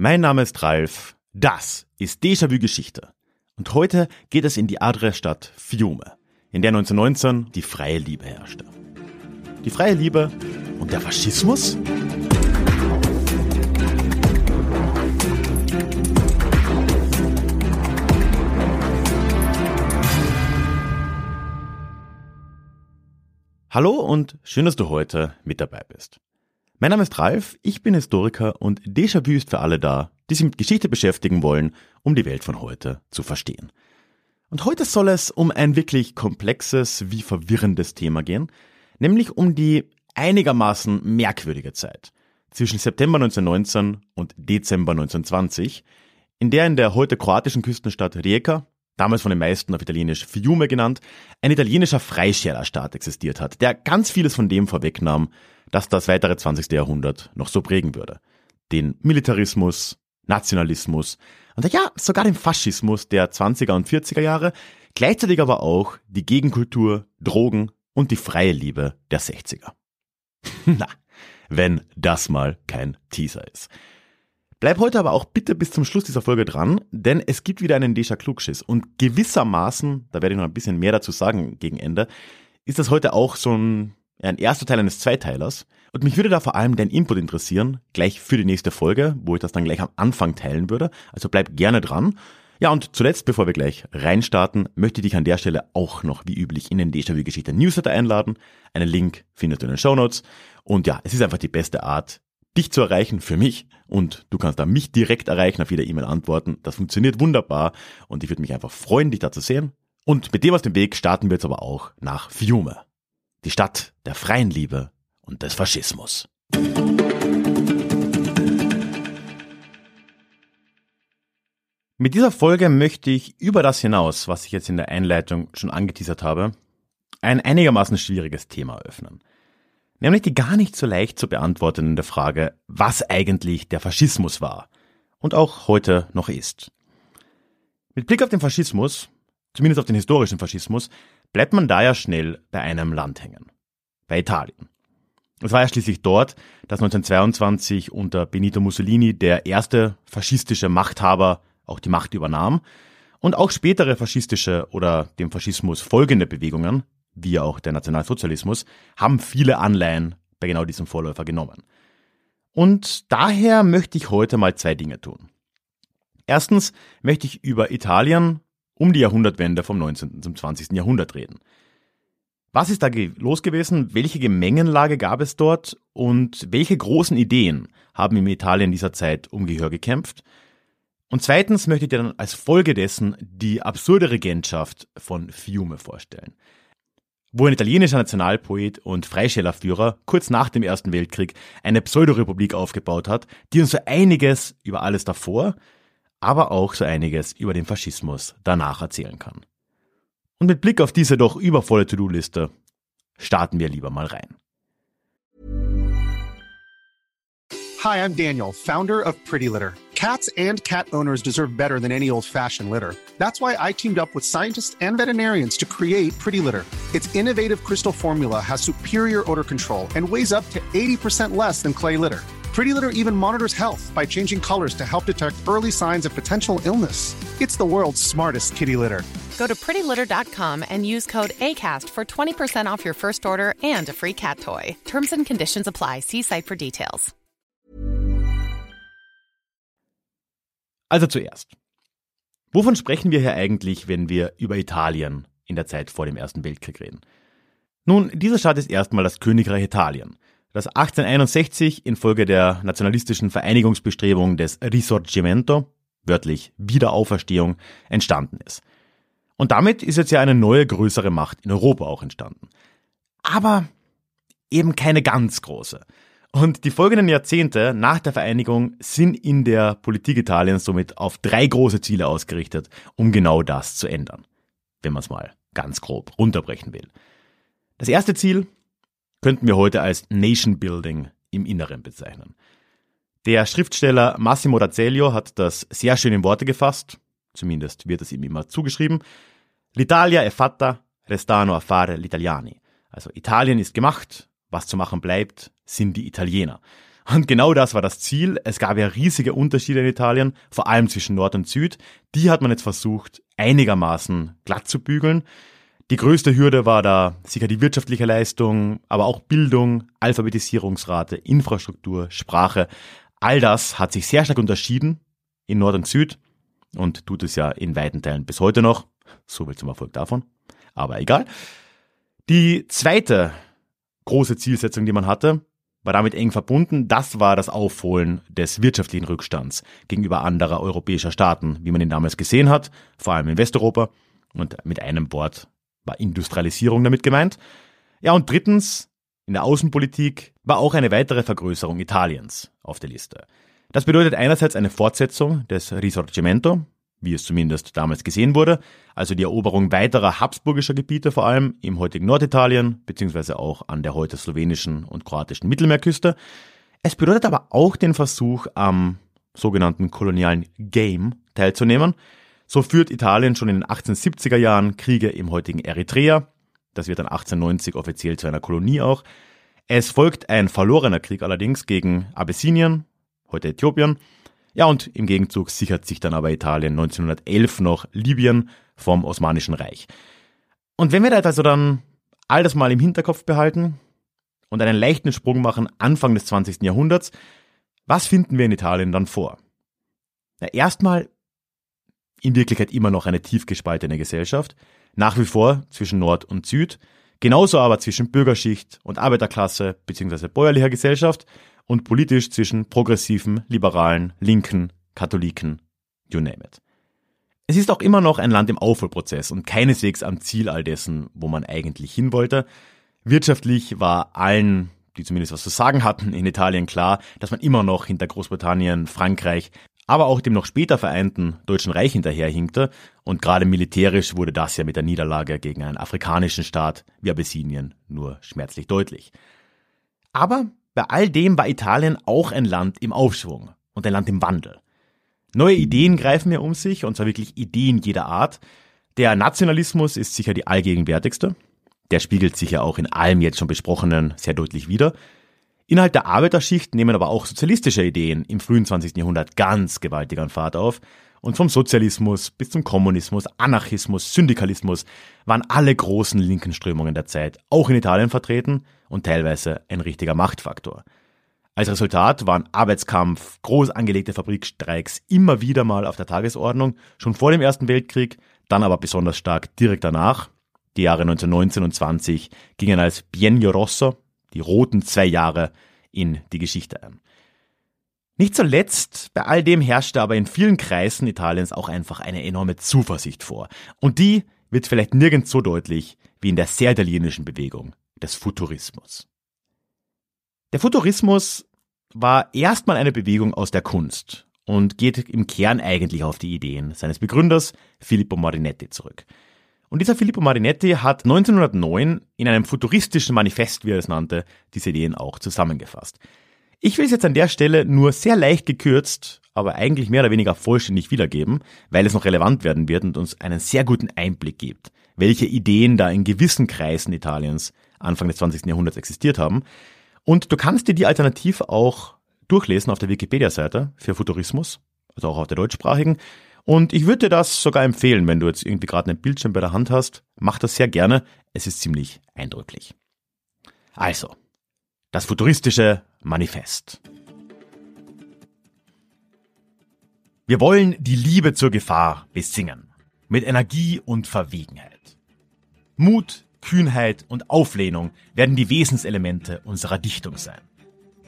Mein Name ist Ralf, das ist Déjà-vu Geschichte. Und heute geht es in die Adria-Stadt Fiume, in der 1919 die freie Liebe herrschte. Die freie Liebe und der Faschismus? Hallo und schön, dass du heute mit dabei bist. Mein Name ist Ralf, ich bin Historiker und Déjà-vu ist für alle da, die sich mit Geschichte beschäftigen wollen, um die Welt von heute zu verstehen. Und heute soll es um ein wirklich komplexes wie verwirrendes Thema gehen, nämlich um die einigermaßen merkwürdige Zeit zwischen September 1919 und Dezember 1920, in der in der heute kroatischen Küstenstadt Rijeka damals von den meisten auf Italienisch Fiume genannt, ein italienischer Freischärerstaat existiert hat, der ganz vieles von dem vorwegnahm, das das weitere 20. Jahrhundert noch so prägen würde. Den Militarismus, Nationalismus und ja, sogar den Faschismus der 20er und 40er Jahre, gleichzeitig aber auch die Gegenkultur, Drogen und die freie Liebe der 60er. Na, wenn das mal kein Teaser ist. Bleib heute aber auch bitte bis zum Schluss dieser Folge dran, denn es gibt wieder einen Deja Klugschiss. Und gewissermaßen, da werde ich noch ein bisschen mehr dazu sagen gegen Ende, ist das heute auch so ein, ein erster Teil eines Zweiteilers. Und mich würde da vor allem dein Input interessieren, gleich für die nächste Folge, wo ich das dann gleich am Anfang teilen würde. Also bleib gerne dran. Ja, und zuletzt, bevor wir gleich reinstarten, möchte ich dich an der Stelle auch noch wie üblich in den Déjà-vu-Geschichte Newsletter einladen. Einen Link findest du in den Show Notes. Und ja, es ist einfach die beste Art, dich zu erreichen für mich und du kannst da mich direkt erreichen, auf jede E-Mail antworten. Das funktioniert wunderbar und ich würde mich einfach freuen, dich da zu sehen. Und mit dem aus dem Weg starten wir jetzt aber auch nach Fiume, die Stadt der freien Liebe und des Faschismus. Mit dieser Folge möchte ich über das hinaus, was ich jetzt in der Einleitung schon angeteasert habe, ein einigermaßen schwieriges Thema öffnen. Nämlich die gar nicht so leicht zu beantwortende Frage, was eigentlich der Faschismus war und auch heute noch ist. Mit Blick auf den Faschismus, zumindest auf den historischen Faschismus, bleibt man da ja schnell bei einem Land hängen. Bei Italien. Es war ja schließlich dort, dass 1922 unter Benito Mussolini der erste faschistische Machthaber auch die Macht übernahm und auch spätere faschistische oder dem Faschismus folgende Bewegungen wie auch der Nationalsozialismus, haben viele Anleihen bei genau diesem Vorläufer genommen. Und daher möchte ich heute mal zwei Dinge tun. Erstens möchte ich über Italien um die Jahrhundertwende vom 19. zum 20. Jahrhundert reden. Was ist da los gewesen? Welche Gemengenlage gab es dort? Und welche großen Ideen haben im Italien dieser Zeit um Gehör gekämpft? Und zweitens möchte ich dir dann als Folge dessen die absurde Regentschaft von Fiume vorstellen wo ein italienischer Nationalpoet und Freischällerführer kurz nach dem Ersten Weltkrieg eine Pseudorepublik aufgebaut hat, die uns so einiges über alles davor, aber auch so einiges über den Faschismus danach erzählen kann. Und mit Blick auf diese doch übervolle To-Do-Liste starten wir lieber mal rein. Hi, I'm Daniel, Founder of Pretty Litter. Cats and cat owners deserve better than any old-fashioned litter. That's why I teamed up with scientists and veterinarians to create Pretty Litter. Its innovative crystal formula has superior odor control and weighs up to 80% less than clay litter. Pretty Litter even monitors health by changing colors to help detect early signs of potential illness. It's the world's smartest kitty litter. Go to prettylitter.com and use code ACAST for 20% off your first order and a free cat toy. Terms and conditions apply. See site for details. Also zuerst. Wovon sprechen wir hier eigentlich, wenn wir über Italien in der Zeit vor dem Ersten Weltkrieg reden? Nun, dieser Staat ist erstmal das Königreich Italien, das 1861 infolge der nationalistischen Vereinigungsbestrebungen des Risorgimento, wörtlich Wiederauferstehung, entstanden ist. Und damit ist jetzt ja eine neue größere Macht in Europa auch entstanden. Aber eben keine ganz große. Und die folgenden Jahrzehnte nach der Vereinigung sind in der Politik Italiens somit auf drei große Ziele ausgerichtet, um genau das zu ändern. Wenn man es mal ganz grob runterbrechen will. Das erste Ziel könnten wir heute als Nation Building im Inneren bezeichnen. Der Schriftsteller Massimo D'Azeglio hat das sehr schön in Worte gefasst, zumindest wird es ihm immer zugeschrieben. L'Italia è fatta, restano a fare gli italiani. Also Italien ist gemacht, was zu machen bleibt, sind die Italiener. Und genau das war das Ziel. Es gab ja riesige Unterschiede in Italien, vor allem zwischen Nord und Süd. Die hat man jetzt versucht, einigermaßen glatt zu bügeln. Die größte Hürde war da sicher die wirtschaftliche Leistung, aber auch Bildung, Alphabetisierungsrate, Infrastruktur, Sprache. All das hat sich sehr stark unterschieden in Nord und Süd und tut es ja in weiten Teilen bis heute noch. So viel zum Erfolg davon. Aber egal. Die zweite große Zielsetzung, die man hatte, war damit eng verbunden. Das war das Aufholen des wirtschaftlichen Rückstands gegenüber anderer europäischer Staaten, wie man ihn damals gesehen hat, vor allem in Westeuropa. Und mit einem Wort war Industrialisierung damit gemeint. Ja, und drittens, in der Außenpolitik war auch eine weitere Vergrößerung Italiens auf der Liste. Das bedeutet einerseits eine Fortsetzung des Risorgimento, wie es zumindest damals gesehen wurde, also die Eroberung weiterer habsburgischer Gebiete vor allem im heutigen Norditalien, beziehungsweise auch an der heute slowenischen und kroatischen Mittelmeerküste. Es bedeutet aber auch den Versuch, am sogenannten kolonialen Game teilzunehmen. So führt Italien schon in den 1870er Jahren Kriege im heutigen Eritrea. Das wird dann 1890 offiziell zu einer Kolonie auch. Es folgt ein verlorener Krieg allerdings gegen Abessinien, heute Äthiopien, ja, und im Gegenzug sichert sich dann aber Italien 1911 noch Libyen vom Osmanischen Reich. Und wenn wir da also dann all das mal im Hinterkopf behalten und einen leichten Sprung machen Anfang des 20. Jahrhunderts, was finden wir in Italien dann vor? Na, erstmal in Wirklichkeit immer noch eine tief gespaltene Gesellschaft, nach wie vor zwischen Nord und Süd, genauso aber zwischen Bürgerschicht und Arbeiterklasse bzw. bäuerlicher Gesellschaft und politisch zwischen progressiven, liberalen, linken, Katholiken, you name it. Es ist auch immer noch ein Land im Aufholprozess und keineswegs am Ziel all dessen, wo man eigentlich hin wollte. Wirtschaftlich war allen, die zumindest was zu sagen hatten, in Italien klar, dass man immer noch hinter Großbritannien, Frankreich, aber auch dem noch später vereinten Deutschen Reich hinterherhinkte und gerade militärisch wurde das ja mit der Niederlage gegen einen afrikanischen Staat wie Abessinien nur schmerzlich deutlich. Aber bei all dem war Italien auch ein Land im Aufschwung und ein Land im Wandel. Neue Ideen greifen mir um sich, und zwar wirklich Ideen jeder Art. Der Nationalismus ist sicher die allgegenwärtigste. Der spiegelt sich ja auch in allem jetzt schon Besprochenen sehr deutlich wider. Innerhalb der Arbeiterschicht nehmen aber auch sozialistische Ideen im frühen 20. Jahrhundert ganz gewaltig an Fahrt auf. Und vom Sozialismus bis zum Kommunismus, Anarchismus, Syndikalismus waren alle großen linken Strömungen der Zeit auch in Italien vertreten und teilweise ein richtiger Machtfaktor. Als Resultat waren Arbeitskampf, groß angelegte Fabrikstreiks immer wieder mal auf der Tagesordnung, schon vor dem Ersten Weltkrieg, dann aber besonders stark direkt danach. Die Jahre 1919 und 20 gingen als Biennio Rosso, die roten zwei Jahre, in die Geschichte ein. Nicht zuletzt, bei all dem herrschte aber in vielen Kreisen Italiens auch einfach eine enorme Zuversicht vor. Und die wird vielleicht nirgends so deutlich wie in der sehr italienischen Bewegung des Futurismus. Der Futurismus war erstmal eine Bewegung aus der Kunst und geht im Kern eigentlich auf die Ideen seines Begründers Filippo Marinetti zurück. Und dieser Filippo Marinetti hat 1909 in einem futuristischen Manifest, wie er es nannte, diese Ideen auch zusammengefasst. Ich will es jetzt an der Stelle nur sehr leicht gekürzt, aber eigentlich mehr oder weniger vollständig wiedergeben, weil es noch relevant werden wird und uns einen sehr guten Einblick gibt, welche Ideen da in gewissen Kreisen Italiens Anfang des 20. Jahrhunderts existiert haben. Und du kannst dir die alternativ auch durchlesen auf der Wikipedia-Seite für Futurismus, also auch auf der deutschsprachigen. Und ich würde dir das sogar empfehlen, wenn du jetzt irgendwie gerade einen Bildschirm bei der Hand hast. Mach das sehr gerne. Es ist ziemlich eindrücklich. Also, das futuristische Manifest. Wir wollen die Liebe zur Gefahr besingen, mit Energie und Verwegenheit. Mut, Kühnheit und Auflehnung werden die Wesenselemente unserer Dichtung sein.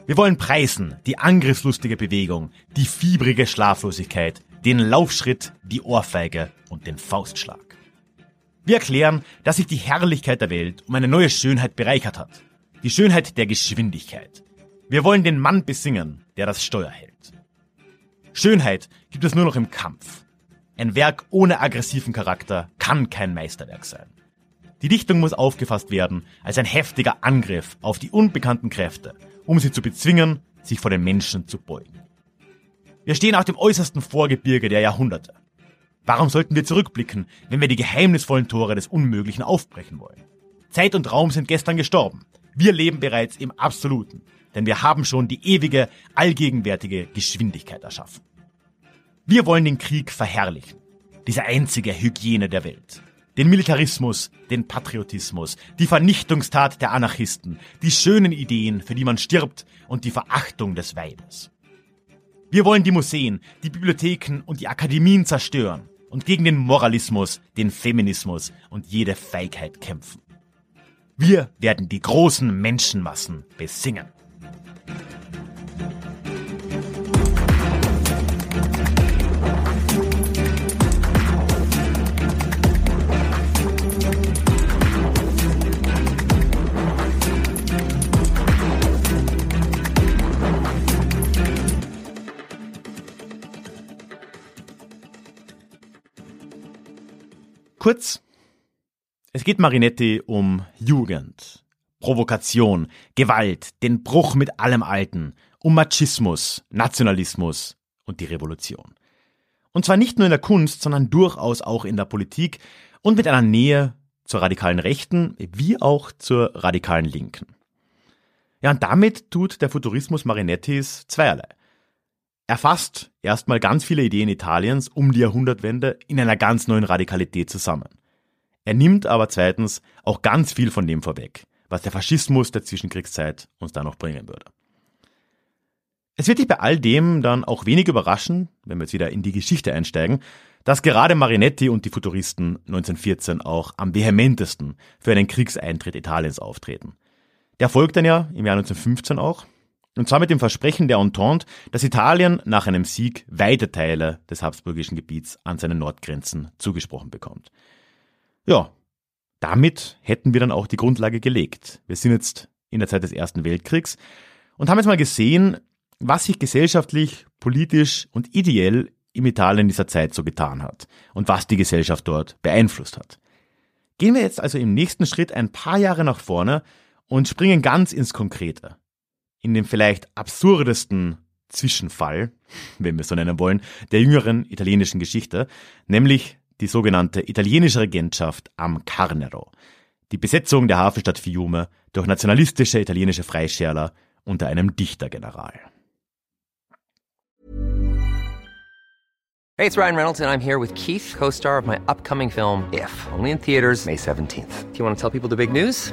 Wir wollen preisen die angriffslustige Bewegung, die fiebrige Schlaflosigkeit, den Laufschritt, die Ohrfeige und den Faustschlag. Wir erklären, dass sich die Herrlichkeit der Welt um eine neue Schönheit bereichert hat. Die Schönheit der Geschwindigkeit, wir wollen den Mann besingen, der das Steuer hält. Schönheit gibt es nur noch im Kampf. Ein Werk ohne aggressiven Charakter kann kein Meisterwerk sein. Die Dichtung muss aufgefasst werden als ein heftiger Angriff auf die unbekannten Kräfte, um sie zu bezwingen, sich vor den Menschen zu beugen. Wir stehen auf dem äußersten Vorgebirge der Jahrhunderte. Warum sollten wir zurückblicken, wenn wir die geheimnisvollen Tore des Unmöglichen aufbrechen wollen? Zeit und Raum sind gestern gestorben. Wir leben bereits im Absoluten. denn wir haben schon die ewige, allgegenwärtige Geschwindigkeit erschaffen. Wir wollen den Krieg verherrlichen, diese einzige Hygiene der Welt. Den Militarismus, den Patriotismus, die Vernichtungstat der Anarchisten, die schönen Ideen, für die man stirbt und die Verachtung des Weibes. Wir wollen die Museen, die Bibliotheken und die Akademien zerstören und gegen den Moralismus, den Feminismus und jede Feigheit kämpfen. Wir werden die großen Menschenmassen besingen. Kurz, es geht Marinetti um Jugend, Provokation, Gewalt, den Bruch mit allem Alten, um Machismus, Nationalismus und die Revolution. Und zwar nicht nur in der Kunst, sondern durchaus auch in der Politik und mit einer Nähe zur radikalen Rechten wie auch zur radikalen Linken. Ja, und damit tut der Futurismus Marinettis zweierlei. Er fasst erstmal ganz viele Ideen Italiens um die Jahrhundertwende in einer ganz neuen Radikalität zusammen. Er nimmt aber zweitens auch ganz viel von dem vorweg, was der Faschismus der Zwischenkriegszeit uns da noch bringen würde. Es wird dich bei all dem dann auch wenig überraschen, wenn wir jetzt wieder in die Geschichte einsteigen, dass gerade Marinetti und die Futuristen 1914 auch am vehementesten für einen Kriegseintritt Italiens auftreten. Der folgt dann ja im Jahr 1915 auch und zwar mit dem Versprechen der Entente, dass Italien nach einem Sieg weite Teile des habsburgischen Gebiets an seine Nordgrenzen zugesprochen bekommt. Ja, damit hätten wir dann auch die Grundlage gelegt. Wir sind jetzt in der Zeit des Ersten Weltkriegs und haben jetzt mal gesehen, was sich gesellschaftlich, politisch und ideell im Italien dieser Zeit so getan hat und was die Gesellschaft dort beeinflusst hat. Gehen wir jetzt also im nächsten Schritt ein paar Jahre nach vorne und springen ganz ins Konkrete in dem vielleicht absurdesten Zwischenfall, wenn wir es so nennen wollen, der jüngeren italienischen Geschichte, nämlich die sogenannte italienische Regentschaft am Carnero, die Besetzung der Hafenstadt Fiume durch nationalistische italienische Freischärler unter einem Dichtergeneral. Hey, it's Ryan Reynolds and I'm here with Keith, co-star of my upcoming film If, only in theaters May 17th. Do you want to tell people the big news?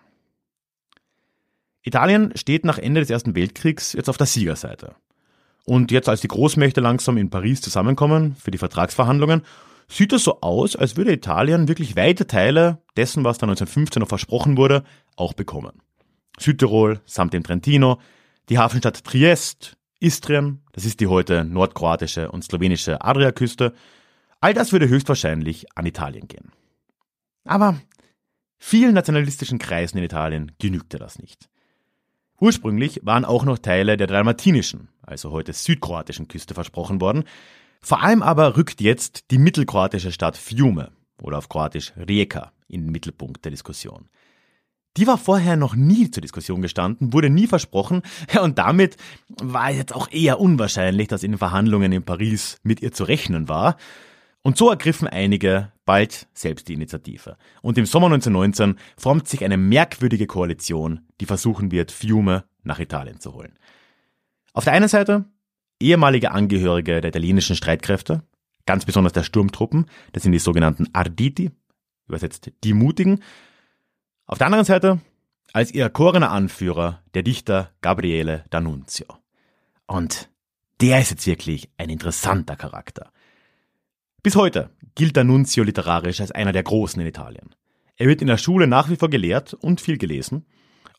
Italien steht nach Ende des Ersten Weltkriegs jetzt auf der Siegerseite. Und jetzt, als die Großmächte langsam in Paris zusammenkommen für die Vertragsverhandlungen, sieht es so aus, als würde Italien wirklich weite Teile dessen, was da 1915 noch versprochen wurde, auch bekommen. Südtirol samt dem Trentino, die Hafenstadt Triest, Istrien, das ist die heute nordkroatische und slowenische Adriaküste, all das würde höchstwahrscheinlich an Italien gehen. Aber vielen nationalistischen Kreisen in Italien genügte das nicht. Ursprünglich waren auch noch Teile der dalmatinischen, also heute südkroatischen Küste versprochen worden. Vor allem aber rückt jetzt die mittelkroatische Stadt Fiume oder auf Kroatisch Rijeka in den Mittelpunkt der Diskussion. Die war vorher noch nie zur Diskussion gestanden, wurde nie versprochen und damit war es jetzt auch eher unwahrscheinlich, dass in den Verhandlungen in Paris mit ihr zu rechnen war. Und so ergriffen einige bald selbst die Initiative. Und im Sommer 1919 formt sich eine merkwürdige Koalition, die versuchen wird, Fiume nach Italien zu holen. Auf der einen Seite ehemalige Angehörige der italienischen Streitkräfte, ganz besonders der Sturmtruppen, das sind die sogenannten Arditi, übersetzt die Mutigen. Auf der anderen Seite als ihr erkorener Anführer der Dichter Gabriele D'Annunzio. Und der ist jetzt wirklich ein interessanter Charakter. Bis heute gilt D'Annunzio literarisch als einer der Großen in Italien. Er wird in der Schule nach wie vor gelehrt und viel gelesen.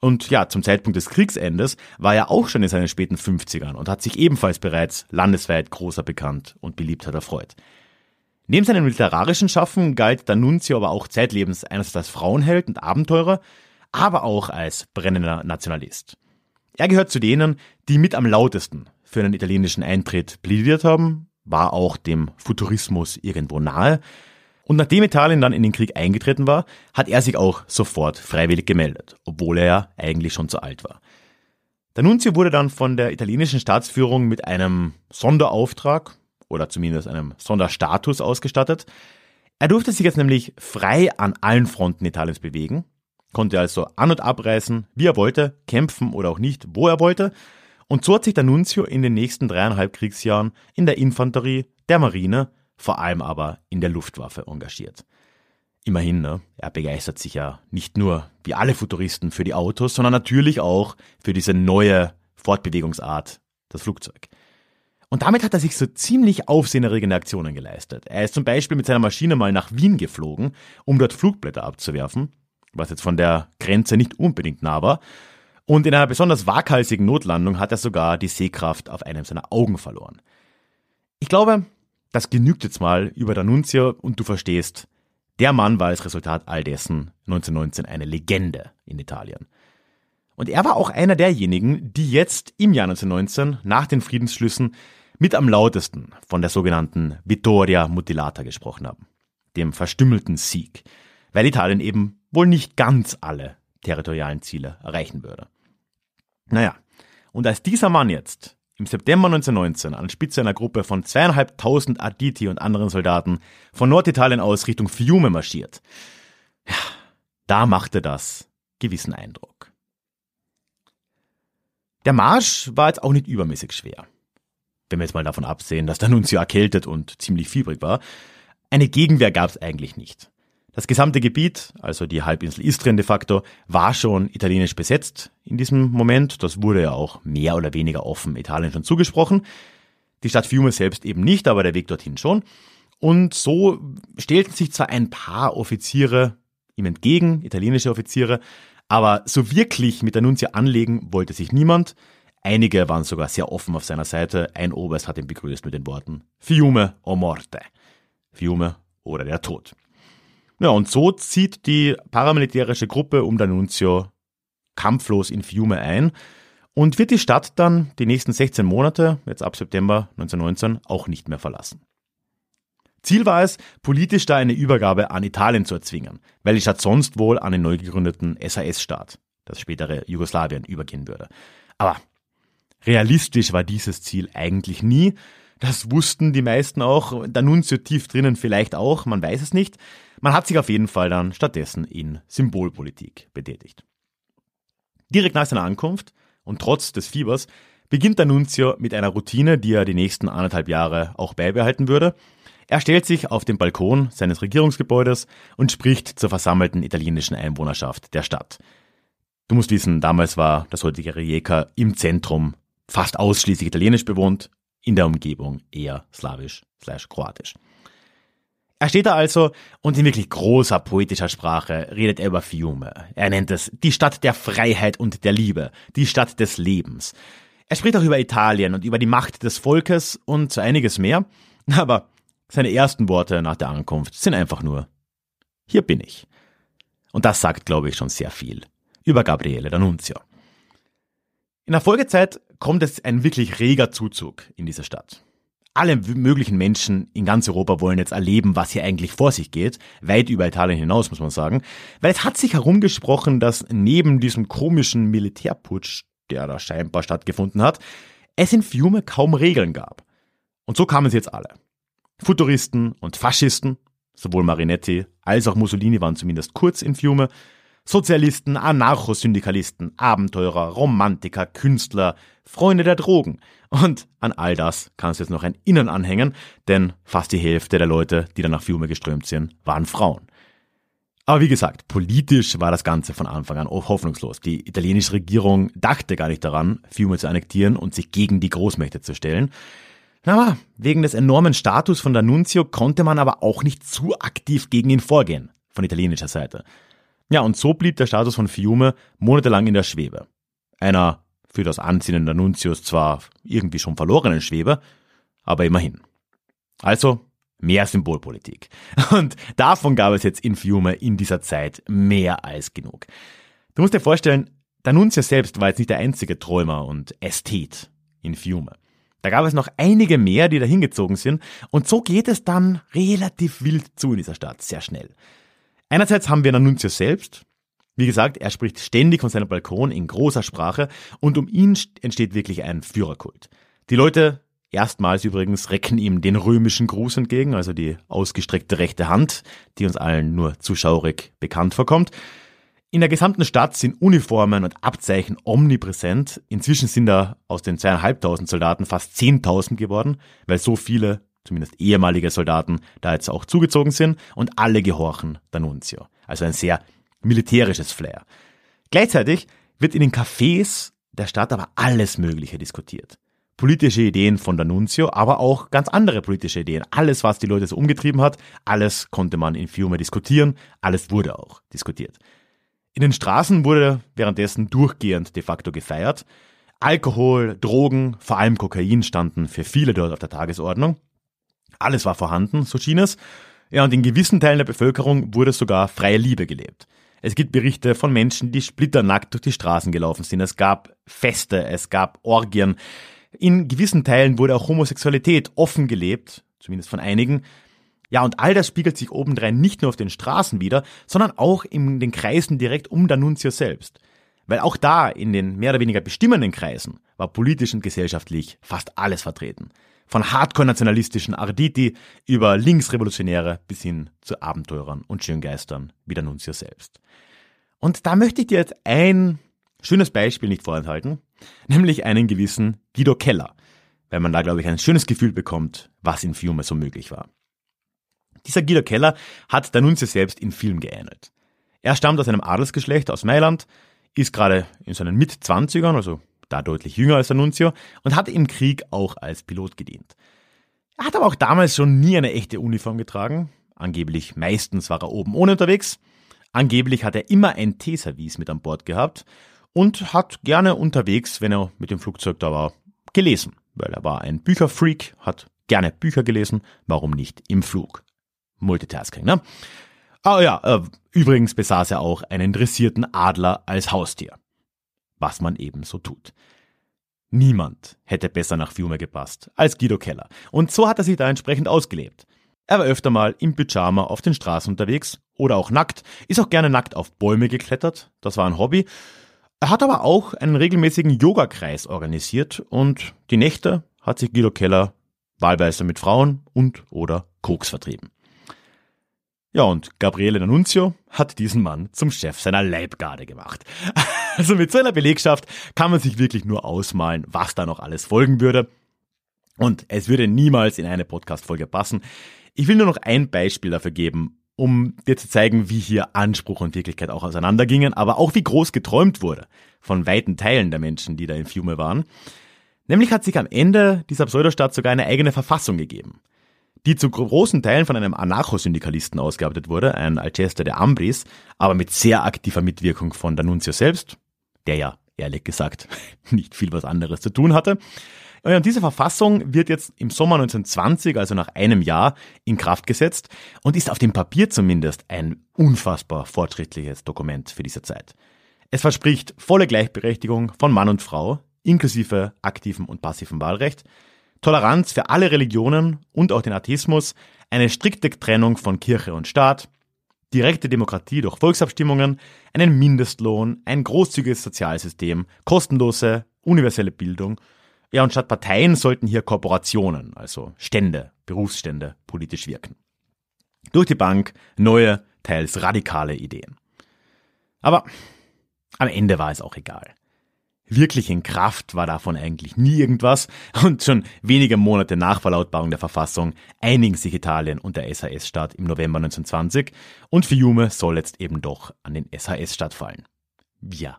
Und ja, zum Zeitpunkt des Kriegsendes war er auch schon in seinen späten 50ern und hat sich ebenfalls bereits landesweit großer bekannt und Beliebtheit erfreut. Neben seinem literarischen Schaffen galt D'Annunzio aber auch zeitlebens einerseits als Frauenheld und Abenteurer, aber auch als brennender Nationalist. Er gehört zu denen, die mit am lautesten für einen italienischen Eintritt plädiert haben, war auch dem Futurismus irgendwo nahe. Und nachdem Italien dann in den Krieg eingetreten war, hat er sich auch sofort freiwillig gemeldet, obwohl er ja eigentlich schon zu alt war. D'Annunzio wurde dann von der italienischen Staatsführung mit einem Sonderauftrag oder zumindest einem Sonderstatus ausgestattet. Er durfte sich jetzt nämlich frei an allen Fronten Italiens bewegen, konnte also an- und abreisen, wie er wollte, kämpfen oder auch nicht, wo er wollte. Und so hat sich D'Annunzio in den nächsten dreieinhalb Kriegsjahren in der Infanterie, der Marine, vor allem aber in der Luftwaffe engagiert. Immerhin, ne? er begeistert sich ja nicht nur wie alle Futuristen für die Autos, sondern natürlich auch für diese neue Fortbewegungsart, das Flugzeug. Und damit hat er sich so ziemlich aufsehenerregende Aktionen geleistet. Er ist zum Beispiel mit seiner Maschine mal nach Wien geflogen, um dort Flugblätter abzuwerfen, was jetzt von der Grenze nicht unbedingt nah war. Und in einer besonders waghalsigen Notlandung hat er sogar die Sehkraft auf einem seiner Augen verloren. Ich glaube, das genügt jetzt mal über D'Annunzio und du verstehst, der Mann war als Resultat all dessen 1919 eine Legende in Italien. Und er war auch einer derjenigen, die jetzt im Jahr 1919 nach den Friedensschlüssen mit am lautesten von der sogenannten Vittoria Mutilata gesprochen haben, dem verstümmelten Sieg, weil Italien eben wohl nicht ganz alle territorialen Ziele erreichen würde. Naja, und als dieser Mann jetzt im September 1919 an Spitze einer Gruppe von zweieinhalbtausend Aditi und anderen Soldaten von Norditalien aus Richtung Fiume marschiert. Ja, da machte das gewissen Eindruck. Der Marsch war jetzt auch nicht übermäßig schwer. Wenn wir jetzt mal davon absehen, dass der Nunzio erkältet und ziemlich fiebrig war. Eine Gegenwehr gab es eigentlich nicht. Das gesamte Gebiet, also die Halbinsel Istrien de facto, war schon italienisch besetzt in diesem Moment. Das wurde ja auch mehr oder weniger offen Italien schon zugesprochen. Die Stadt Fiume selbst eben nicht, aber der Weg dorthin schon. Und so stellten sich zwar ein paar Offiziere ihm entgegen, italienische Offiziere, aber so wirklich mit der Nunzia anlegen wollte sich niemand. Einige waren sogar sehr offen auf seiner Seite. Ein Oberst hat ihn begrüßt mit den Worten Fiume o morte. Fiume oder der Tod. Ja, und so zieht die paramilitärische Gruppe um D'Annunzio kampflos in Fiume ein und wird die Stadt dann die nächsten 16 Monate, jetzt ab September 1919, auch nicht mehr verlassen. Ziel war es, politisch da eine Übergabe an Italien zu erzwingen, weil die Stadt sonst wohl an den neu gegründeten SAS-Staat, das spätere Jugoslawien, übergehen würde. Aber realistisch war dieses Ziel eigentlich nie. Das wussten die meisten auch, D'Annunzio tief drinnen vielleicht auch, man weiß es nicht. Man hat sich auf jeden Fall dann stattdessen in Symbolpolitik betätigt. Direkt nach seiner Ankunft und trotz des Fiebers beginnt D'Annunzio mit einer Routine, die er die nächsten anderthalb Jahre auch beibehalten würde. Er stellt sich auf den Balkon seines Regierungsgebäudes und spricht zur versammelten italienischen Einwohnerschaft der Stadt. Du musst wissen, damals war das heutige Rijeka im Zentrum fast ausschließlich italienisch bewohnt, in der Umgebung eher slawisch slash kroatisch. Er steht da also und in wirklich großer poetischer Sprache redet er über Fiume. Er nennt es die Stadt der Freiheit und der Liebe, die Stadt des Lebens. Er spricht auch über Italien und über die Macht des Volkes und so einiges mehr. Aber seine ersten Worte nach der Ankunft sind einfach nur, hier bin ich. Und das sagt, glaube ich, schon sehr viel über Gabriele D'Annunzio. In der Folgezeit kommt es ein wirklich reger Zuzug in diese Stadt alle möglichen Menschen in ganz Europa wollen jetzt erleben, was hier eigentlich vor sich geht, weit über Italien hinaus, muss man sagen. Weil es hat sich herumgesprochen, dass neben diesem komischen Militärputsch, der da scheinbar stattgefunden hat, es in Fiume kaum Regeln gab. Und so kamen sie jetzt alle. Futuristen und Faschisten, sowohl Marinetti als auch Mussolini waren zumindest kurz in Fiume, Sozialisten, Anarchosyndikalisten, Abenteurer, Romantiker, Künstler, Freunde der Drogen. Und an all das kannst du jetzt noch ein Innen anhängen, denn fast die Hälfte der Leute, die dann nach Fiume geströmt sind, waren Frauen. Aber wie gesagt, politisch war das Ganze von Anfang an hoffnungslos. Die italienische Regierung dachte gar nicht daran, Fiume zu annektieren und sich gegen die Großmächte zu stellen. Aber wegen des enormen Status von D'Annunzio konnte man aber auch nicht zu aktiv gegen ihn vorgehen, von italienischer Seite. Ja, und so blieb der Status von Fiume monatelang in der Schwebe. Einer für das Ansinnen der Nuntius zwar irgendwie schon verlorenen Schwebe, aber immerhin. Also mehr Symbolpolitik. Und davon gab es jetzt in Fiume in dieser Zeit mehr als genug. Du musst dir vorstellen, D'Annunzio selbst war jetzt nicht der einzige Träumer und Ästhet in Fiume. Da gab es noch einige mehr, die da hingezogen sind. Und so geht es dann relativ wild zu in dieser Stadt, sehr schnell. Einerseits haben wir D'Annunzio selbst. Wie gesagt, er spricht ständig von seinem Balkon in großer Sprache und um ihn entsteht wirklich ein Führerkult. Die Leute Erstmals übrigens recken ihm den römischen Gruß entgegen, also die ausgestreckte rechte Hand, die uns allen nur zuschaurig bekannt vorkommt. In der gesamten Stadt sind Uniformen und Abzeichen omnipräsent. Inzwischen sind da aus den zweieinhalbtausend Soldaten fast zehntausend geworden, weil so viele, zumindest ehemalige Soldaten, da jetzt auch zugezogen sind und alle gehorchen D'Annunzio. Also ein sehr militärisches Flair. Gleichzeitig wird in den Cafés der Stadt aber alles Mögliche diskutiert politische Ideen von D'Annunzio, aber auch ganz andere politische Ideen. Alles, was die Leute so umgetrieben hat, alles konnte man in Fiume diskutieren, alles wurde auch diskutiert. In den Straßen wurde währenddessen durchgehend de facto gefeiert. Alkohol, Drogen, vor allem Kokain standen für viele dort auf der Tagesordnung. Alles war vorhanden, so schien es. Ja, und in gewissen Teilen der Bevölkerung wurde sogar freie Liebe gelebt. Es gibt Berichte von Menschen, die splitternackt durch die Straßen gelaufen sind. Es gab Feste, es gab Orgien. In gewissen Teilen wurde auch Homosexualität offen gelebt, zumindest von einigen. Ja, und all das spiegelt sich obendrein nicht nur auf den Straßen wieder, sondern auch in den Kreisen direkt um D'Annunzio selbst. Weil auch da, in den mehr oder weniger bestimmenden Kreisen, war politisch und gesellschaftlich fast alles vertreten. Von hardcore-nationalistischen Arditi über Linksrevolutionäre bis hin zu Abenteurern und Schöngeistern wie D'Annunzio selbst. Und da möchte ich dir jetzt ein schönes Beispiel nicht vorenthalten, nämlich einen gewissen Guido Keller, weil man da, glaube ich, ein schönes Gefühl bekommt, was in Fiume so möglich war. Dieser Guido Keller hat D'Annunzio selbst in Film geähnelt. Er stammt aus einem Adelsgeschlecht aus Mailand, ist gerade in seinen Mitzwanzigern, also da deutlich jünger als D'Annunzio, und hat im Krieg auch als Pilot gedient. Er hat aber auch damals schon nie eine echte Uniform getragen. Angeblich meistens war er oben ohne unterwegs. Angeblich hat er immer ein Teeservice mit an Bord gehabt und hat gerne unterwegs, wenn er mit dem Flugzeug da war, gelesen, weil er war ein Bücherfreak, hat gerne Bücher gelesen, warum nicht im Flug? Multitasking, ne? Ah ja, äh, übrigens besaß er auch einen dressierten Adler als Haustier. Was man eben so tut. Niemand hätte besser nach Fiume gepasst als Guido Keller. Und so hat er sich da entsprechend ausgelebt. Er war öfter mal im Pyjama auf den Straßen unterwegs oder auch nackt, ist auch gerne nackt auf Bäume geklettert, das war ein Hobby, er hat aber auch einen regelmäßigen Yogakreis organisiert und die Nächte hat sich Guido Keller wahlweise mit Frauen und oder Koks vertrieben. Ja, und Gabriele D'Annunzio hat diesen Mann zum Chef seiner Leibgarde gemacht. Also mit so einer Belegschaft kann man sich wirklich nur ausmalen, was da noch alles folgen würde. Und es würde niemals in eine Podcast-Folge passen. Ich will nur noch ein Beispiel dafür geben, um dir zu zeigen, wie hier Anspruch und Wirklichkeit auch auseinandergingen, aber auch wie groß geträumt wurde von weiten Teilen der Menschen, die da in Fiume waren. Nämlich hat sich am Ende dieser Pseudostadt sogar eine eigene Verfassung gegeben, die zu großen Teilen von einem Anarchosyndikalisten ausgearbeitet wurde, ein Alceste de Ambris, aber mit sehr aktiver Mitwirkung von D'Annunzio selbst, der ja ehrlich gesagt nicht viel was anderes zu tun hatte. Und diese Verfassung wird jetzt im Sommer 1920, also nach einem Jahr, in Kraft gesetzt und ist auf dem Papier zumindest ein unfassbar fortschrittliches Dokument für diese Zeit. Es verspricht volle Gleichberechtigung von Mann und Frau, inklusive aktivem und passivem Wahlrecht, Toleranz für alle Religionen und auch den Atheismus, eine strikte Trennung von Kirche und Staat, direkte Demokratie durch Volksabstimmungen, einen Mindestlohn, ein großzügiges Sozialsystem, kostenlose, universelle Bildung ja, und statt Parteien sollten hier Korporationen, also Stände, Berufsstände, politisch wirken. Durch die Bank neue, teils radikale Ideen. Aber am Ende war es auch egal. Wirklich in Kraft war davon eigentlich nie irgendwas und schon wenige Monate nach Verlautbarung der Verfassung einigen sich Italien und der SAS-Staat im November 1920 und Fiume soll jetzt eben doch an den SAS-Staat fallen. Ja,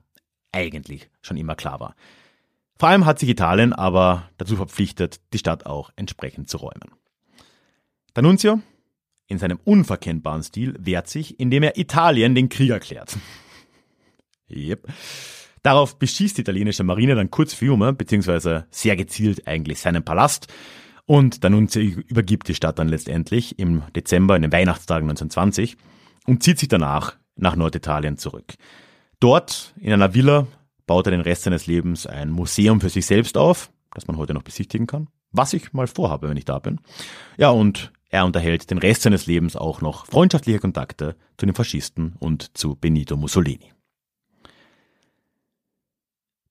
eigentlich schon immer klar war. Vor allem hat sich Italien aber dazu verpflichtet, die Stadt auch entsprechend zu räumen. D'Annunzio in seinem unverkennbaren Stil wehrt sich, indem er Italien den Krieg erklärt. yep. Darauf beschießt die italienische Marine dann kurz Fiume, beziehungsweise sehr gezielt eigentlich seinen Palast. Und D'Annunzio übergibt die Stadt dann letztendlich im Dezember, in den Weihnachtstagen 1920 und zieht sich danach nach Norditalien zurück. Dort in einer Villa baut er den Rest seines Lebens ein Museum für sich selbst auf, das man heute noch besichtigen kann, was ich mal vorhabe, wenn ich da bin. Ja, und er unterhält den Rest seines Lebens auch noch freundschaftliche Kontakte zu den Faschisten und zu Benito Mussolini.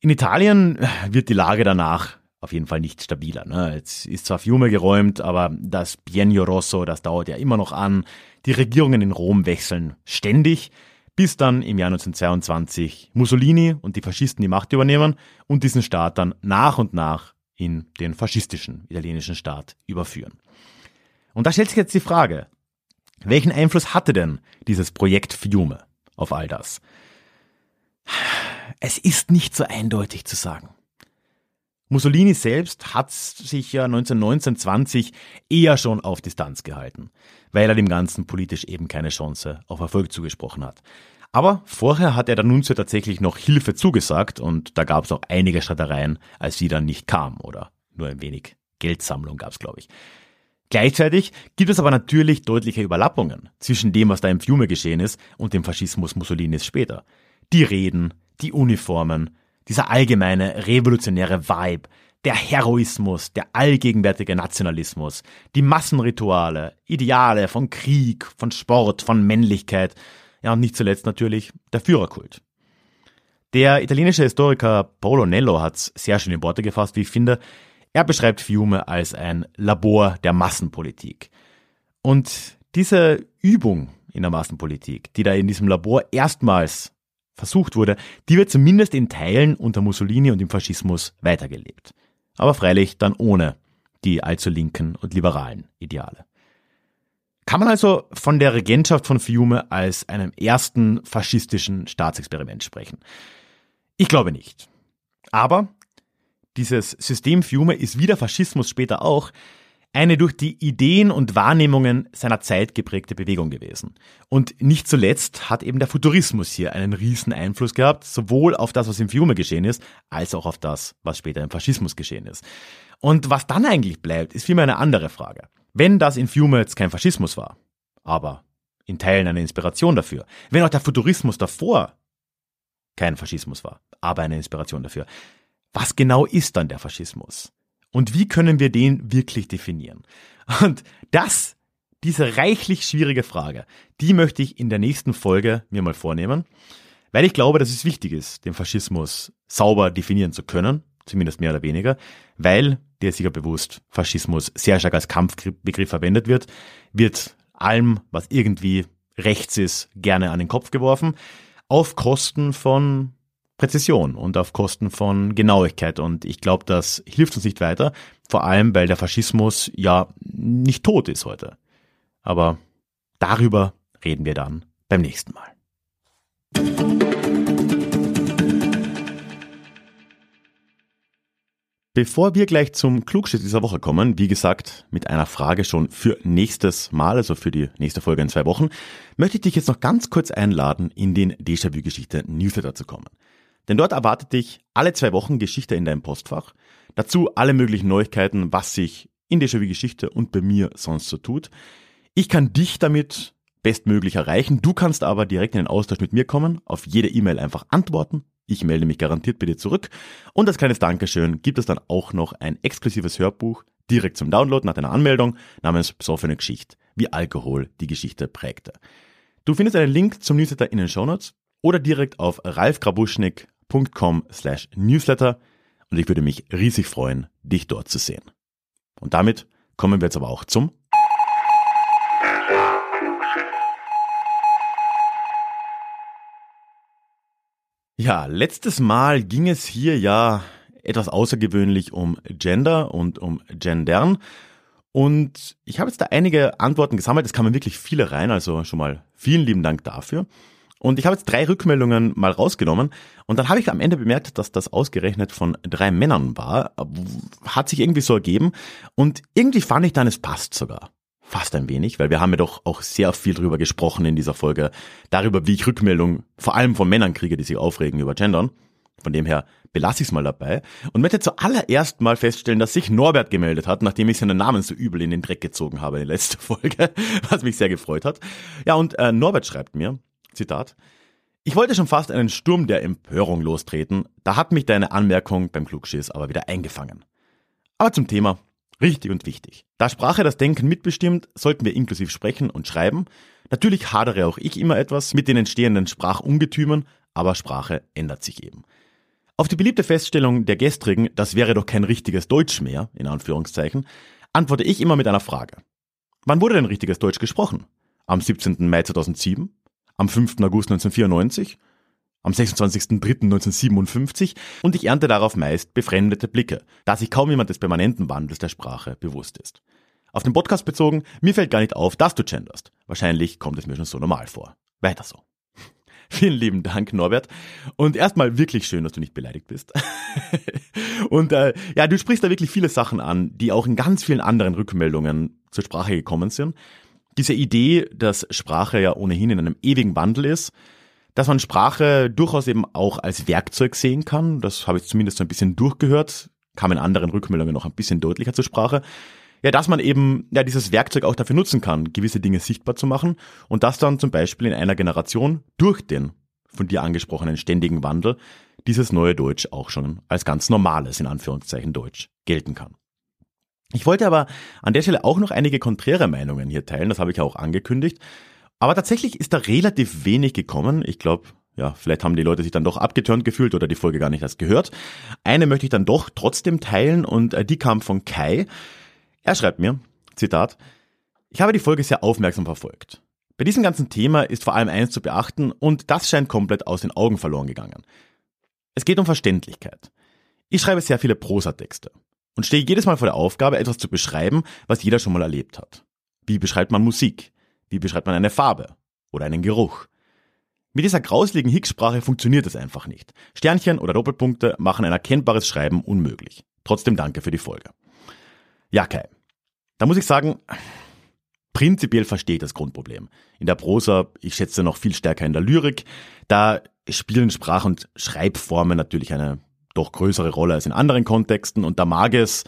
In Italien wird die Lage danach auf jeden Fall nicht stabiler. Ne? Jetzt ist zwar Fiume geräumt, aber das Biennio Rosso, das dauert ja immer noch an. Die Regierungen in Rom wechseln ständig, bis dann im Jahr 1922 Mussolini und die Faschisten die Macht übernehmen und diesen Staat dann nach und nach in den faschistischen italienischen Staat überführen. Und da stellt sich jetzt die Frage, welchen Einfluss hatte denn dieses Projekt Fiume auf all das? Es ist nicht so eindeutig zu sagen. Mussolini selbst hat sich ja 1919-20 eher schon auf Distanz gehalten, weil er dem Ganzen politisch eben keine Chance auf Erfolg zugesprochen hat. Aber vorher hat er der Nunzio tatsächlich noch Hilfe zugesagt und da gab es auch einige Streitereien, als sie dann nicht kam oder nur ein wenig Geldsammlung gab es, glaube ich. Gleichzeitig gibt es aber natürlich deutliche Überlappungen zwischen dem, was da im Fiume geschehen ist und dem Faschismus Mussolinis später. Die Reden, die Uniformen, dieser allgemeine revolutionäre Vibe, der Heroismus, der allgegenwärtige Nationalismus, die Massenrituale, Ideale von Krieg, von Sport, von Männlichkeit, ja und nicht zuletzt natürlich der Führerkult. Der italienische Historiker Paolo Nello hat es sehr schön in Worte gefasst, wie ich finde. Er beschreibt Fiume als ein Labor der Massenpolitik. Und diese Übung in der Massenpolitik, die da in diesem Labor erstmals versucht wurde, die wird zumindest in Teilen unter Mussolini und im Faschismus weitergelebt. Aber freilich dann ohne die allzu linken und liberalen Ideale. Kann man also von der Regentschaft von Fiume als einem ersten faschistischen Staatsexperiment sprechen? Ich glaube nicht. Aber dieses System Fiume ist wie der Faschismus später auch eine durch die Ideen und Wahrnehmungen seiner Zeit geprägte Bewegung gewesen. Und nicht zuletzt hat eben der Futurismus hier einen riesen Einfluss gehabt, sowohl auf das, was im Fiume geschehen ist, als auch auf das, was später im Faschismus geschehen ist. Und was dann eigentlich bleibt, ist vielmehr eine andere Frage. Wenn das in Fiume jetzt kein Faschismus war, aber in Teilen eine Inspiration dafür, wenn auch der Futurismus davor kein Faschismus war, aber eine Inspiration dafür, was genau ist dann der Faschismus? Und wie können wir den wirklich definieren? Und das, diese reichlich schwierige Frage, die möchte ich in der nächsten Folge mir mal vornehmen, weil ich glaube, dass es wichtig ist, den Faschismus sauber definieren zu können, zumindest mehr oder weniger, weil, dir ist sicher bewusst, Faschismus sehr stark als Kampfbegriff verwendet wird, wird allem, was irgendwie rechts ist, gerne an den Kopf geworfen, auf Kosten von Präzision und auf Kosten von Genauigkeit. Und ich glaube, das hilft uns nicht weiter, vor allem weil der Faschismus ja nicht tot ist heute. Aber darüber reden wir dann beim nächsten Mal. Bevor wir gleich zum Klugschiss dieser Woche kommen, wie gesagt, mit einer Frage schon für nächstes Mal, also für die nächste Folge in zwei Wochen, möchte ich dich jetzt noch ganz kurz einladen, in den Déjà-vu-Geschichte Newsletter zu kommen. Denn dort erwartet dich alle zwei Wochen Geschichte in deinem Postfach. Dazu alle möglichen Neuigkeiten, was sich in Déjà-vu Geschichte und bei mir sonst so tut. Ich kann dich damit bestmöglich erreichen. Du kannst aber direkt in den Austausch mit mir kommen, auf jede E-Mail einfach antworten. Ich melde mich garantiert bei dir zurück. Und als kleines Dankeschön gibt es dann auch noch ein exklusives Hörbuch direkt zum Download nach deiner Anmeldung namens Besoffene Geschichte, wie Alkohol die Geschichte prägte. Du findest einen Link zum Newsletter in den Shownotes oder direkt auf ralfgrabuschnik.com slash newsletter und ich würde mich riesig freuen, dich dort zu sehen. Und damit kommen wir jetzt aber auch zum Ja, letztes Mal ging es hier ja etwas außergewöhnlich um Gender und um Gendern. Und ich habe jetzt da einige Antworten gesammelt. Es kamen wirklich viele rein, also schon mal vielen lieben Dank dafür. Und ich habe jetzt drei Rückmeldungen mal rausgenommen und dann habe ich am Ende bemerkt, dass das ausgerechnet von drei Männern war. Hat sich irgendwie so ergeben und irgendwie fand ich dann, es passt sogar. Fast ein wenig, weil wir haben ja doch auch sehr viel drüber gesprochen in dieser Folge, darüber, wie ich Rückmeldungen vor allem von Männern kriege, die sich aufregen über Gendern. Von dem her belasse ich es mal dabei und möchte zuallererst mal feststellen, dass sich Norbert gemeldet hat, nachdem ich seinen Namen so übel in den Dreck gezogen habe in der letzten Folge, was mich sehr gefreut hat. Ja, und äh, Norbert schreibt mir, Zitat, Ich wollte schon fast einen Sturm der Empörung lostreten, da hat mich deine Anmerkung beim Klugschiss aber wieder eingefangen. Aber zum Thema, richtig und wichtig. Da Sprache das Denken mitbestimmt, sollten wir inklusiv sprechen und schreiben. Natürlich hadere auch ich immer etwas mit den entstehenden Sprachungetümen, aber Sprache ändert sich eben. Auf die beliebte Feststellung der gestrigen, das wäre doch kein richtiges Deutsch mehr, in Anführungszeichen, antworte ich immer mit einer Frage. Wann wurde denn richtiges Deutsch gesprochen? Am 17. Mai 2007? Am 5. August 1994? Am 26.03.1957? Und ich ernte darauf meist befremdete Blicke, da sich kaum jemand des permanenten Wandels der Sprache bewusst ist. Auf den Podcast bezogen, mir fällt gar nicht auf, dass du genderst. Wahrscheinlich kommt es mir schon so normal vor. Weiter so. Vielen lieben Dank, Norbert. Und erstmal wirklich schön, dass du nicht beleidigt bist. und äh, ja, du sprichst da wirklich viele Sachen an, die auch in ganz vielen anderen Rückmeldungen zur Sprache gekommen sind. Diese Idee, dass Sprache ja ohnehin in einem ewigen Wandel ist, dass man Sprache durchaus eben auch als Werkzeug sehen kann, das habe ich zumindest so ein bisschen durchgehört, kam in anderen Rückmeldungen noch ein bisschen deutlicher zur Sprache ja, dass man eben ja dieses Werkzeug auch dafür nutzen kann, gewisse Dinge sichtbar zu machen und das dann zum Beispiel in einer Generation durch den von dir angesprochenen ständigen Wandel dieses neue Deutsch auch schon als ganz normales, in Anführungszeichen Deutsch, gelten kann. Ich wollte aber an der Stelle auch noch einige konträre Meinungen hier teilen, das habe ich auch angekündigt. Aber tatsächlich ist da relativ wenig gekommen. Ich glaube, ja, vielleicht haben die Leute sich dann doch abgeturnt gefühlt oder die Folge gar nicht erst gehört. Eine möchte ich dann doch trotzdem teilen und äh, die kam von Kai. Er schreibt mir, Zitat, ich habe die Folge sehr aufmerksam verfolgt. Bei diesem ganzen Thema ist vor allem eins zu beachten und das scheint komplett aus den Augen verloren gegangen. Es geht um Verständlichkeit. Ich schreibe sehr viele Prosatexte und stehe jedes Mal vor der Aufgabe, etwas zu beschreiben, was jeder schon mal erlebt hat. Wie beschreibt man Musik? Wie beschreibt man eine Farbe oder einen Geruch? Mit dieser grausligen Hicksprache funktioniert es einfach nicht. Sternchen oder Doppelpunkte machen ein erkennbares Schreiben unmöglich. Trotzdem danke für die Folge. Ja, Kai. Da muss ich sagen, prinzipiell verstehe ich das Grundproblem. In der Prosa, ich schätze noch viel stärker in der Lyrik, da spielen Sprach- und Schreibformen natürlich eine doch größere Rolle als in anderen Kontexten und da mag es,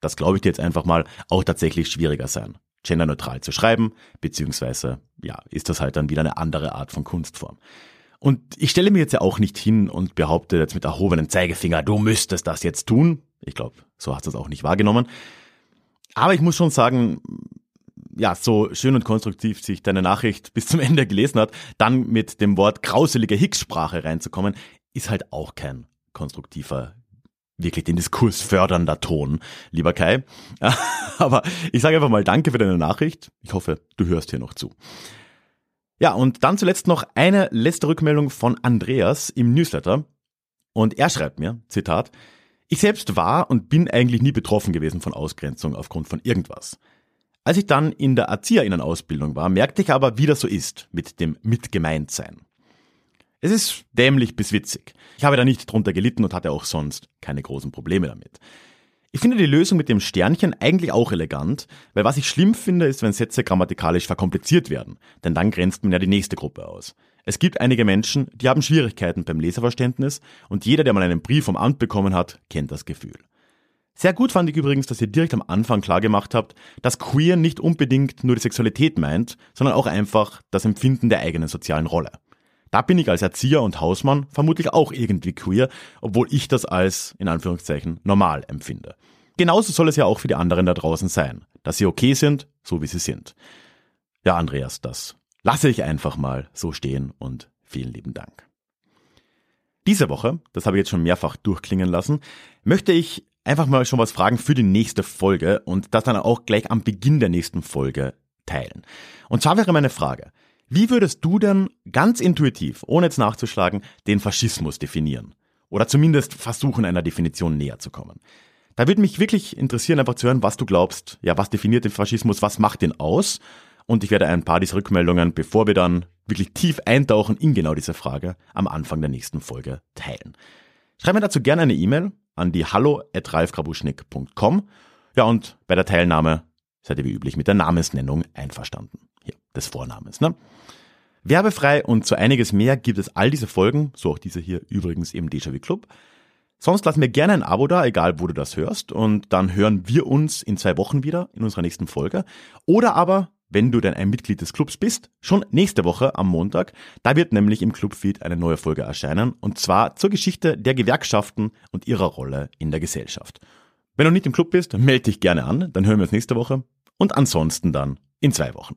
das glaube ich dir jetzt einfach mal, auch tatsächlich schwieriger sein, genderneutral zu schreiben, beziehungsweise, ja, ist das halt dann wieder eine andere Art von Kunstform. Und ich stelle mir jetzt ja auch nicht hin und behaupte jetzt mit erhobenem Zeigefinger, du müsstest das jetzt tun. Ich glaube, so hast du es auch nicht wahrgenommen. Aber ich muss schon sagen, ja, so schön und konstruktiv sich deine Nachricht bis zum Ende gelesen hat, dann mit dem Wort grauselige Hicks-Sprache reinzukommen, ist halt auch kein konstruktiver, wirklich den Diskurs fördernder Ton, lieber Kai. Aber ich sage einfach mal Danke für deine Nachricht. Ich hoffe, du hörst hier noch zu. Ja, und dann zuletzt noch eine letzte Rückmeldung von Andreas im Newsletter. Und er schreibt mir, Zitat, ich selbst war und bin eigentlich nie betroffen gewesen von Ausgrenzung aufgrund von irgendwas. Als ich dann in der Erzieherinnenausbildung war, merkte ich aber, wie das so ist mit dem Mitgemeintsein. Es ist dämlich bis witzig. Ich habe da nicht drunter gelitten und hatte auch sonst keine großen Probleme damit. Ich finde die Lösung mit dem Sternchen eigentlich auch elegant, weil was ich schlimm finde, ist, wenn Sätze grammatikalisch verkompliziert werden, denn dann grenzt man ja die nächste Gruppe aus. Es gibt einige Menschen, die haben Schwierigkeiten beim Leserverständnis und jeder, der mal einen Brief vom Amt bekommen hat, kennt das Gefühl. Sehr gut fand ich übrigens, dass ihr direkt am Anfang klar gemacht habt, dass queer nicht unbedingt nur die Sexualität meint, sondern auch einfach das Empfinden der eigenen sozialen Rolle. Da bin ich als Erzieher und Hausmann vermutlich auch irgendwie queer, obwohl ich das als, in Anführungszeichen, normal empfinde. Genauso soll es ja auch für die anderen da draußen sein, dass sie okay sind, so wie sie sind. Ja, Andreas, das lasse ich einfach mal so stehen und vielen lieben Dank. Diese Woche, das habe ich jetzt schon mehrfach durchklingen lassen, möchte ich einfach mal schon was fragen für die nächste Folge und das dann auch gleich am Beginn der nächsten Folge teilen. Und zwar wäre meine Frage, wie würdest du denn ganz intuitiv, ohne jetzt nachzuschlagen, den Faschismus definieren? Oder zumindest versuchen, einer Definition näher zu kommen. Da würde mich wirklich interessieren, einfach zu hören, was du glaubst. Ja, was definiert den Faschismus? Was macht den aus? Und ich werde ein paar dieser Rückmeldungen, bevor wir dann wirklich tief eintauchen in genau diese Frage, am Anfang der nächsten Folge teilen. Schreib mir dazu gerne eine E-Mail an die hallo.ralfkrabuschnick.com. Ja, und bei der Teilnahme seid ihr wie üblich mit der Namensnennung einverstanden. Hier, des Vornamens, ne? Werbefrei und zu einiges mehr gibt es all diese Folgen, so auch diese hier übrigens im Déjà-vu Club. Sonst lass mir gerne ein Abo da, egal wo du das hörst, und dann hören wir uns in zwei Wochen wieder in unserer nächsten Folge. Oder aber wenn du denn ein Mitglied des Clubs bist, schon nächste Woche am Montag. Da wird nämlich im Clubfeed eine neue Folge erscheinen und zwar zur Geschichte der Gewerkschaften und ihrer Rolle in der Gesellschaft. Wenn du nicht im Club bist, melde dich gerne an, dann hören wir uns nächste Woche und ansonsten dann in zwei Wochen